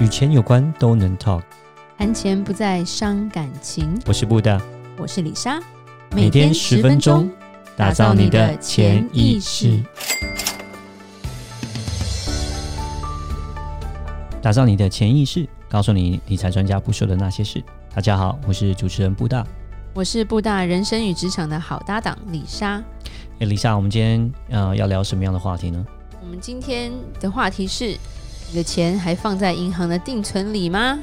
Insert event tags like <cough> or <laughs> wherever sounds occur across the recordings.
与钱有关都能 talk，谈钱不再伤感情。我是布大，我是李莎，每天十分钟，打造你的潜意识，打造你的潜意识，告诉你理财专家不说的那些事。大家好，我是主持人布大，我是布大人生与职场的好搭档李莎。哎，李莎，我们今天呃要聊什么样的话题呢？我们今天的话题是。你的钱还放在银行的定存里吗？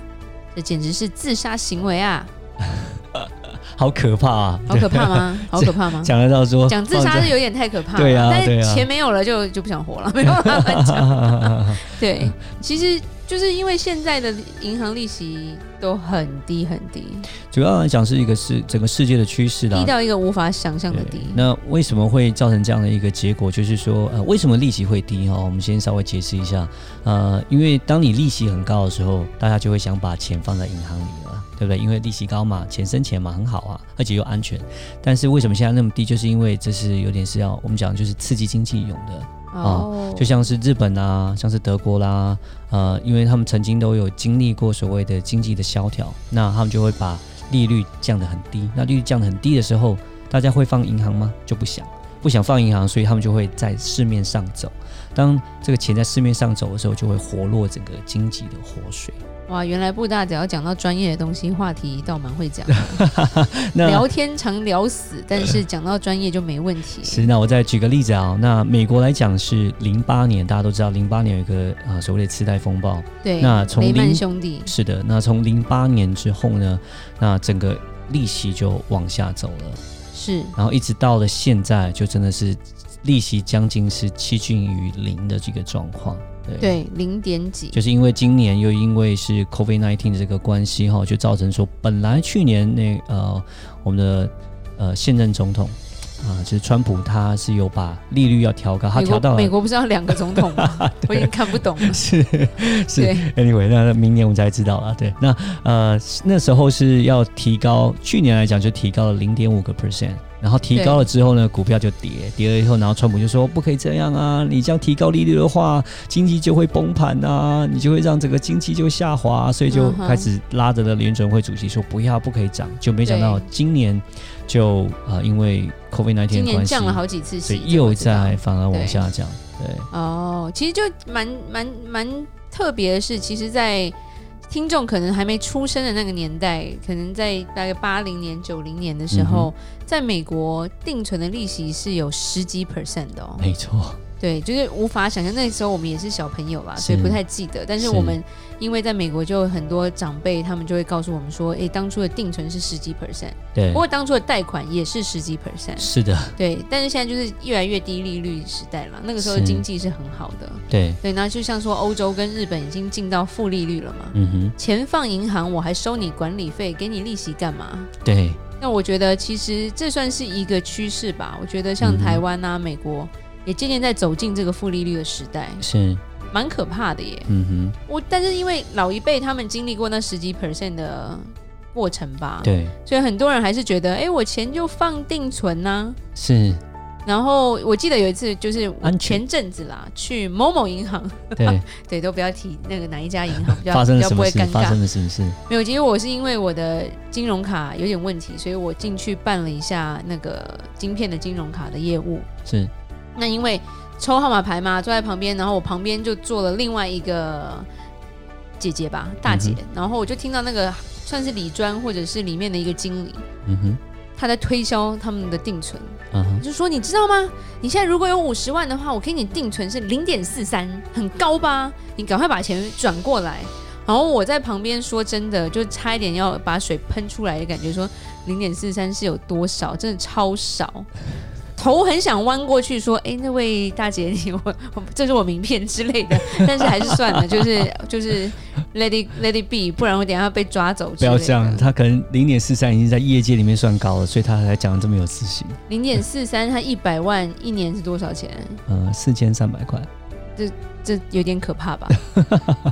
这简直是自杀行为啊！<laughs> 好可怕啊！好可怕吗？<laughs> 好可怕吗？讲得到说讲自杀是有点太可怕了。对啊，但是钱没有了就就不想活了，没有办法讲。<laughs> 对，其实。就是因为现在的银行利息都很低很低，主要来讲是一个是整个世界的趋势啦，低到一个无法想象的低。那为什么会造成这样的一个结果？就是说，呃，为什么利息会低？哈，我们先稍微解释一下。呃，因为当你利息很高的时候，大家就会想把钱放在银行里了，对不对？因为利息高嘛，钱生钱嘛，很好啊，而且又安全。但是为什么现在那么低？就是因为这是有点是要我们讲就是刺激经济用的。哦，就像是日本啊，像是德国啦，呃，因为他们曾经都有经历过所谓的经济的萧条，那他们就会把利率降得很低。那利率降得很低的时候，大家会放银行吗？就不想，不想放银行，所以他们就会在市面上走。当这个钱在市面上走的时候，就会活络整个经济的活水。哇，原来布大只要讲到专业的东西，话题倒蛮会讲的。<laughs> 那聊天常聊死，但是讲到专业就没问题。是，那我再举个例子啊，那美国来讲是零八年，大家都知道零八年有一个啊所谓的次贷风暴。对，那从雷曼兄弟是的，那从零八年之后呢，那整个利息就往下走了。是，然后一直到了现在，就真的是利息将近是趋近于零的这个状况。对，零点几，就是因为今年又因为是 COVID-19 的这个关系哈，就造成说本来去年那呃我们的呃现任总统啊、呃，就是川普，他是有把利率要调高，他调到美国不是要两个总统吗？<laughs> 我已经看不懂了。是是，Anyway，那明年我们才知道了。对，那呃那时候是要提高，去年来讲就提高了零点五个 percent。然后提高了之后呢，股票就跌，跌了以后，然后川普就说不可以这样啊！你这样提高利率的话，经济就会崩盘啊，你就会让整个经济就下滑，所以就开始拉着的联准会主席说不要，不可以涨，就没想到今年就呃因为 COVID-19 的关系，降了好几次，所以又在反而往下降。对，对哦，其实就蛮蛮蛮特别的是，其实，在听众可能还没出生的那个年代，可能在大概八零年、九零年的时候，嗯、在美国定存的利息是有十几 percent 的哦。没错。对，就是无法想象，那时候我们也是小朋友吧，所以不太记得。但是我们因为在美国，就很多长辈他们就会告诉我们说，哎，当初的定存是十几 percent，对。不过当初的贷款也是十几 percent，是的。对，但是现在就是越来越低利率时代了。那个时候经济是很好的，对对。那就像说欧洲跟日本已经进到负利率了嘛，嗯哼。钱放银行，我还收你管理费，给你利息干嘛？对。那我觉得其实这算是一个趋势吧。我觉得像台湾啊、美国。也渐渐在走进这个负利率的时代，是蛮可怕的耶。嗯哼，我但是因为老一辈他们经历过那十几 percent 的过程吧，对，所以很多人还是觉得，哎，我钱就放定存呐。是。然后我记得有一次就是前阵子啦，去某某银行，对 <laughs> 对，都不要提那个哪一家银行，比较发生比较不会尴尬。发生了什么事？没有，其实我是因为我的金融卡有点问题，所以我进去办了一下那个晶片的金融卡的业务。是。那因为。抽号码牌嘛，坐在旁边，然后我旁边就坐了另外一个姐姐吧，大姐，嗯、然后我就听到那个算是理专或者是里面的一个经理，嗯哼，他在推销他们的定存，嗯哼，就说你知道吗？你现在如果有五十万的话，我给你定存是零点四三，很高吧？你赶快把钱转过来。然后我在旁边说真的，就差一点要把水喷出来的感觉，说零点四三是有多少？真的超少。头很想弯过去说：“哎，那位大姐，你我这是我名片之类的，<laughs> 但是还是算了，就是就是 let it be，不然我等下要被抓走。”不要这样，他可能零点四三已经在业界里面算高了，所以他才讲的这么有自信。零点四三，他一百万一年是多少钱？呃，四千三百块。这这有点可怕吧？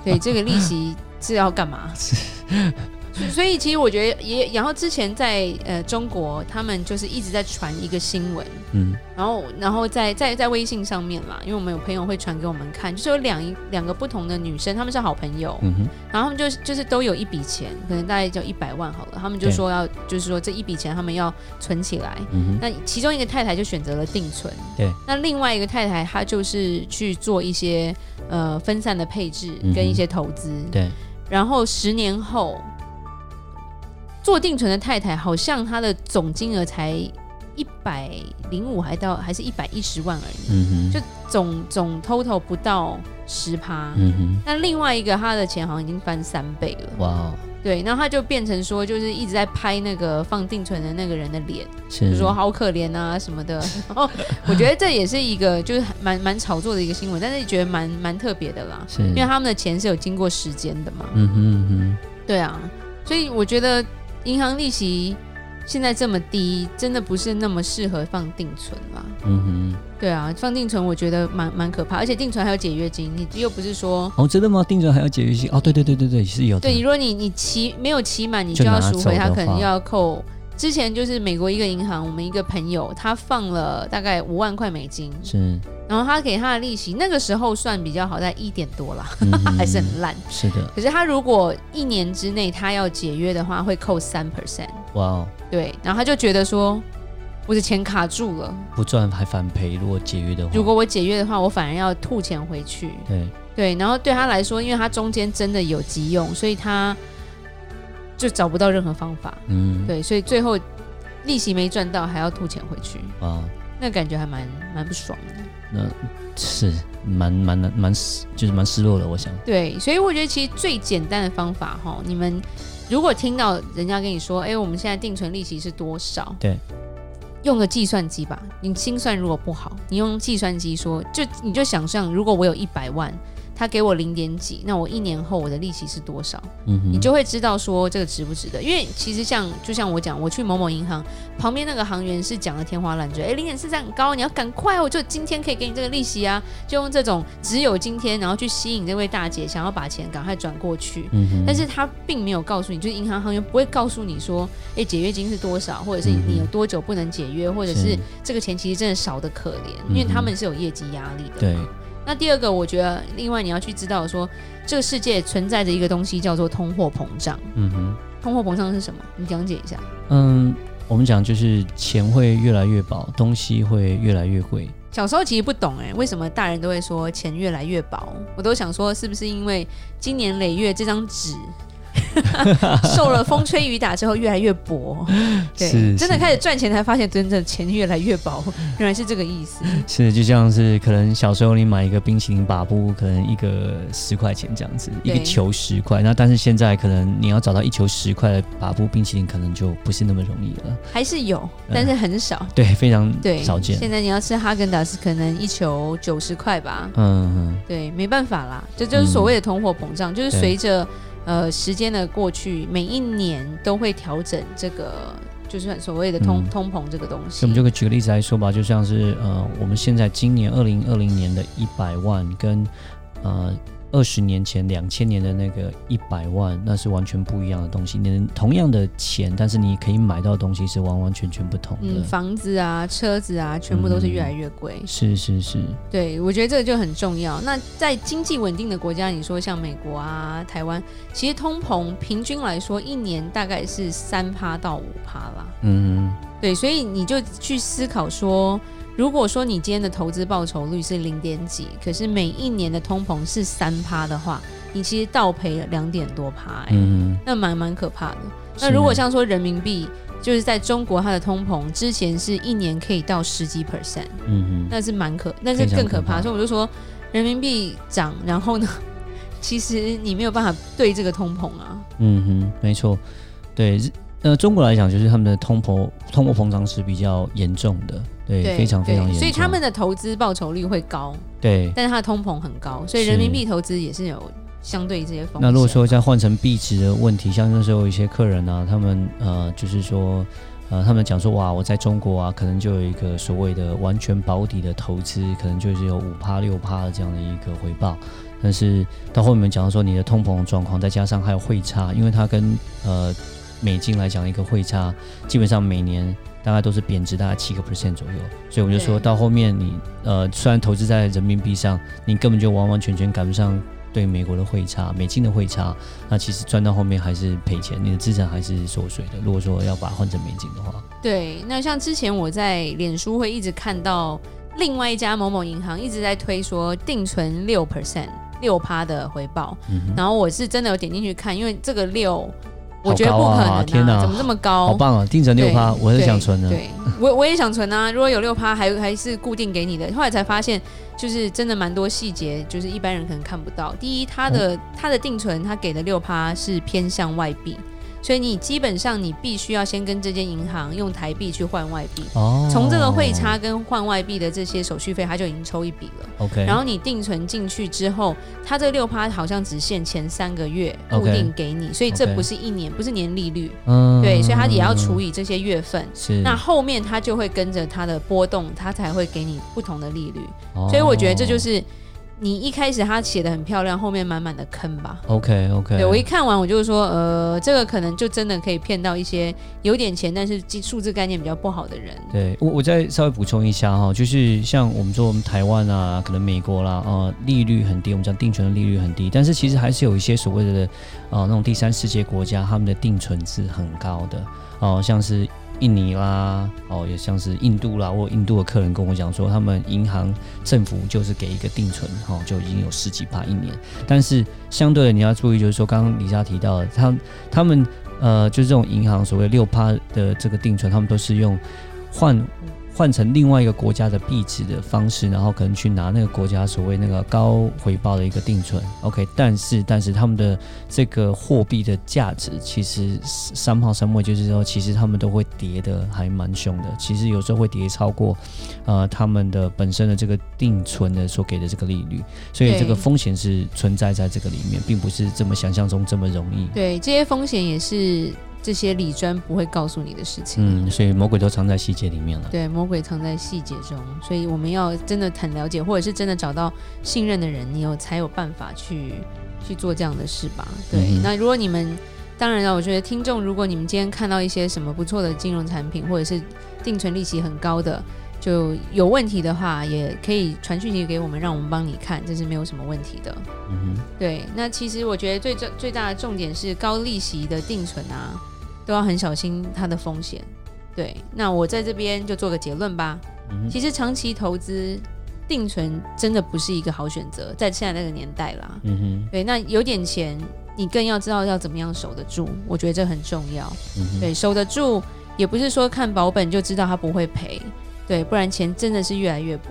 对，这个利息是要干嘛？<laughs> <laughs> 所以其实我觉得也，然后之前在呃中国，他们就是一直在传一个新闻，嗯，然后然后在在在微信上面嘛，因为我们有朋友会传给我们看，就是有两两个不同的女生，她们是好朋友，嗯哼，然后他们就就是都有一笔钱，可能大概就一百万好了，他们就说要就是说这一笔钱他们要存起来，嗯哼，那其中一个太太就选择了定存，对，那另外一个太太她就是去做一些呃分散的配置跟一些投资，对，然后十年后。做定存的太太好像她的总金额才一百零五，还到还是一百一十万而已，嗯、就总总 total 不到十趴。嗯，那另外一个她的钱好像已经翻三倍了。哇，哦对，然后她就变成说，就是一直在拍那个放定存的那个人的脸，就是说好可怜啊什么的。<laughs> 然后我觉得这也是一个就是蛮蛮炒作的一个新闻，但是觉得蛮蛮特别的啦，因为他们的钱是有经过时间的嘛。嗯哼嗯哼，对啊，所以我觉得。银行利息现在这么低，真的不是那么适合放定存啦。嗯哼，对啊，放定存我觉得蛮蛮可怕，而且定存还有解约金，你又不是说哦，真的吗？定存还有解约金？哦，对对对对对，是有的。对，如果你你期没有期满，你就要赎回，他可能又要扣。之前就是美国一个银行，我们一个朋友他放了大概五万块美金，是，然后他给他的利息那个时候算比较好，在一点多了，嗯、还是很烂。是的，可是他如果一年之内他要解约的话，会扣三 percent。哇哦，对，然后他就觉得说，我的钱卡住了，不赚还反赔。如果解约的话，如果我解约的话，我反而要吐钱回去。对对，然后对他来说，因为他中间真的有急用，所以他。就找不到任何方法，嗯，对，所以最后利息没赚到，还要吐钱回去，啊，那感觉还蛮蛮不爽的。那是蛮蛮蛮就是蛮失落的，我想。对，所以我觉得其实最简单的方法哈，你们如果听到人家跟你说，哎，我们现在定存利息是多少？对，用个计算机吧。你心算如果不好，你用计算机说，就你就想象，如果我有一百万。他给我零点几，那我一年后我的利息是多少？嗯哼，你就会知道说这个值不值得。因为其实像就像我讲，我去某某银行旁边那个行员是讲的天花乱坠，哎，零点四三很高，你要赶快，我就今天可以给你这个利息啊，就用这种只有今天，然后去吸引这位大姐想要把钱赶快转过去。嗯哼，但是他并没有告诉你，就是银行行员不会告诉你说，哎，解约金是多少，或者是你有多久不能解约，或者是这个钱其实真的少的可怜，因为他们是有业绩压力的。对。那第二个，我觉得另外你要去知道说，这个世界存在着一个东西叫做通货膨胀。嗯哼，通货膨胀是什么？你讲解一下。嗯，我们讲就是钱会越来越薄，东西会越来越贵。小时候其实不懂哎，为什么大人都会说钱越来越薄？我都想说，是不是因为今年累月这张纸？<laughs> 受了风吹雨打之后越来越薄，<laughs> 对，真的开始赚钱才发现真的钱越来越薄，<laughs> 原来是这个意思。是，就像是可能小时候你买一个冰淇淋把布，可能一个十块钱这样子，一个球十块。那但是现在可能你要找到一球十块的把布冰淇淋，可能就不是那么容易了。还是有，但是很少。对，非常对少见。现在你要吃哈根达斯，可能一球九十块吧。嗯嗯，对，没办法啦，这就，就是所谓的通货膨胀，就是随着。呃，时间的过去，每一年都会调整这个，就是所谓的通、嗯、通膨这个东西。我们就可以举个例子来说吧，就像是呃，我们现在今年二零二零年的一百万跟呃。二十年前，两千年的那个一百万，那是完全不一样的东西。你同样的钱，但是你可以买到的东西是完完全全不同的。嗯，房子啊，车子啊，全部都是越来越贵。嗯，是是是，对，我觉得这个就很重要。那在经济稳定的国家，你说像美国啊、台湾，其实通膨平均来说一年大概是三趴到五趴啦。嗯，对，所以你就去思考说。如果说你今天的投资报酬率是零点几，可是每一年的通膨是三趴的话，你其实倒赔了两点多趴，欸，嗯，那蛮蛮可怕的。那如果像说人民币，就是在中国它的通膨之前是一年可以到十几 percent，嗯，那是蛮可，那是更可怕。所以我就说，人民币涨，然后呢，其实你没有办法对这个通膨啊。嗯哼，没错，对。呃，中国来讲，就是他们的通膨通货膨胀是比较严重的，对，非常非常严重。所以他们的投资报酬率会高，对，但是它的通膨很高，所以人民币投资也是有相对这些风险。那如果说再换成币值的问题，像那时候有一些客人啊，他们呃，就是说。呃，他们讲说，哇，我在中国啊，可能就有一个所谓的完全保底的投资，可能就是有五趴六趴的这样的一个回报。但是到后面讲到说你的通膨状况，再加上还有汇差，因为它跟呃美金来讲一个汇差，基本上每年大概都是贬值大概七个 percent 左右，所以我就说到后面你呃虽然投资在人民币上，你根本就完完全全赶不上对美国的汇差、美金的汇差，那其实赚到后面还是赔钱，你的资产还是缩水的。如果说要把它换成美金的话，对，那像之前我在脸书会一直看到另外一家某某银行一直在推说定存六 percent。六趴的回报，嗯、然后我是真的有点进去看，因为这个六，我觉得不可能啊，天哪，怎么这么高？好棒啊！定存六趴，我是想存的。对，我我也想存啊。如果有六趴，还还是固定给你的。后来才发现，就是真的蛮多细节，就是一般人可能看不到。第一，他的他的定存，他给的六趴是偏向外币。所以你基本上你必须要先跟这间银行用台币去换外币，哦，从这个汇差跟换外币的这些手续费，他就已经抽一笔了。OK，然后你定存进去之后，他这六趴好像只限前三个月固定给你，okay, 所以这不是一年，不是年利率。嗯，对，所以他也要除以这些月份。是，那后面他就会跟着它的波动，他才会给你不同的利率。哦，所以我觉得这就是。你一开始他写的很漂亮，后面满满的坑吧？OK OK，对，我一看完我就说，呃，这个可能就真的可以骗到一些有点钱，但是数字概念比较不好的人。对，我我再稍微补充一下哈，就是像我们说我们台湾啊，可能美国啦，呃，利率很低，我们讲定存的利率很低，但是其实还是有一些所谓的呃那种第三世界国家，他们的定存是很高的哦、像是。印尼啦，哦，也像是印度啦，或印度的客人跟我讲说，他们银行政府就是给一个定存，哦，就已经有十几趴一年。但是相对的，你要注意，就是说，刚刚李莎提到的，他他们呃，就是这种银行所谓六趴的这个定存，他们都是用换。换成另外一个国家的币值的方式，然后可能去拿那个国家所谓那个高回报的一个定存，OK，但是但是他们的这个货币的价值其实三号三位就是说，其实他们都会跌的还蛮凶的，其实有时候会跌超过呃他们的本身的这个定存的所给的这个利率，所以这个风险是存在在这个里面，并不是这么想象中这么容易。对，这些风险也是。这些李专不会告诉你的事情，嗯，所以魔鬼都藏在细节里面了。对，魔鬼藏在细节中，所以我们要真的很了解，或者是真的找到信任的人，你有才有办法去去做这样的事吧。对，嗯、那如果你们，当然了，我觉得听众，如果你们今天看到一些什么不错的金融产品，或者是定存利息很高的，就有问题的话，也可以传讯息给我们，让我们帮你看，这是没有什么问题的。嗯哼，对，那其实我觉得最最最大的重点是高利息的定存啊。都要很小心它的风险，对。那我在这边就做个结论吧。嗯、其实长期投资定存真的不是一个好选择，在现在那个年代啦。嗯哼。对，那有点钱，你更要知道要怎么样守得住，我觉得这很重要。嗯、对，守得住也不是说看保本就知道它不会赔，对，不然钱真的是越来越薄。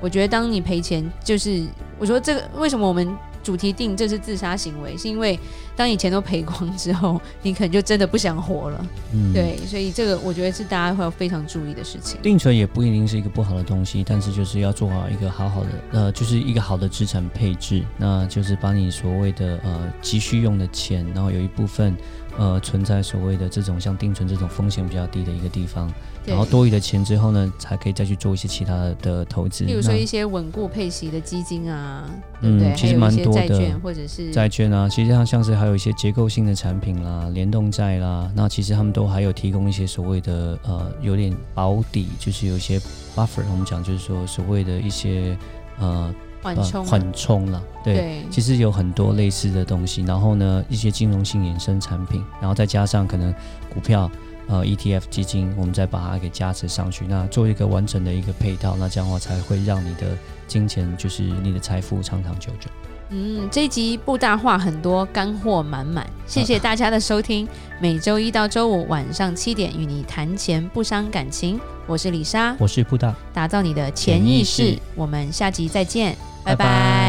我觉得当你赔钱，就是我说这个为什么我们。主题定这是自杀行为，是因为当你钱都赔光之后，你可能就真的不想活了。嗯，对，所以这个我觉得是大家会要非常注意的事情。定存也不一定是一个不好的东西，但是就是要做好一个好好的呃，就是一个好的资产配置，那就是把你所谓的呃急需用的钱，然后有一部分呃存在所谓的这种像定存这种风险比较低的一个地方。然后多余的钱之后呢，才可以再去做一些其他的投资，比如说一些稳固配息的基金啊，嗯，对对其实蛮多的债券或者是债券啊，其实像像是还有一些结构性的产品啦、联动债啦，那其实他们都还有提供一些所谓的呃有点保底，就是有一些 buffer，我们讲就是说所谓的一些呃缓冲缓冲了，对，对，其实有很多类似的东西，然后呢一些金融性衍生产品，然后再加上可能股票。呃，ETF 基金，我们再把它给加持上去，那做一个完整的一个配套，那这样的话才会让你的金钱，就是你的财富长长久久。嗯，这一集布大话很多，干货满满，<laughs> 谢谢大家的收听。啊、每周一到周五晚上七点，与你谈钱不伤感情。我是李莎，我是布大，打造你的潜意识。我们下集再见，拜拜。拜拜。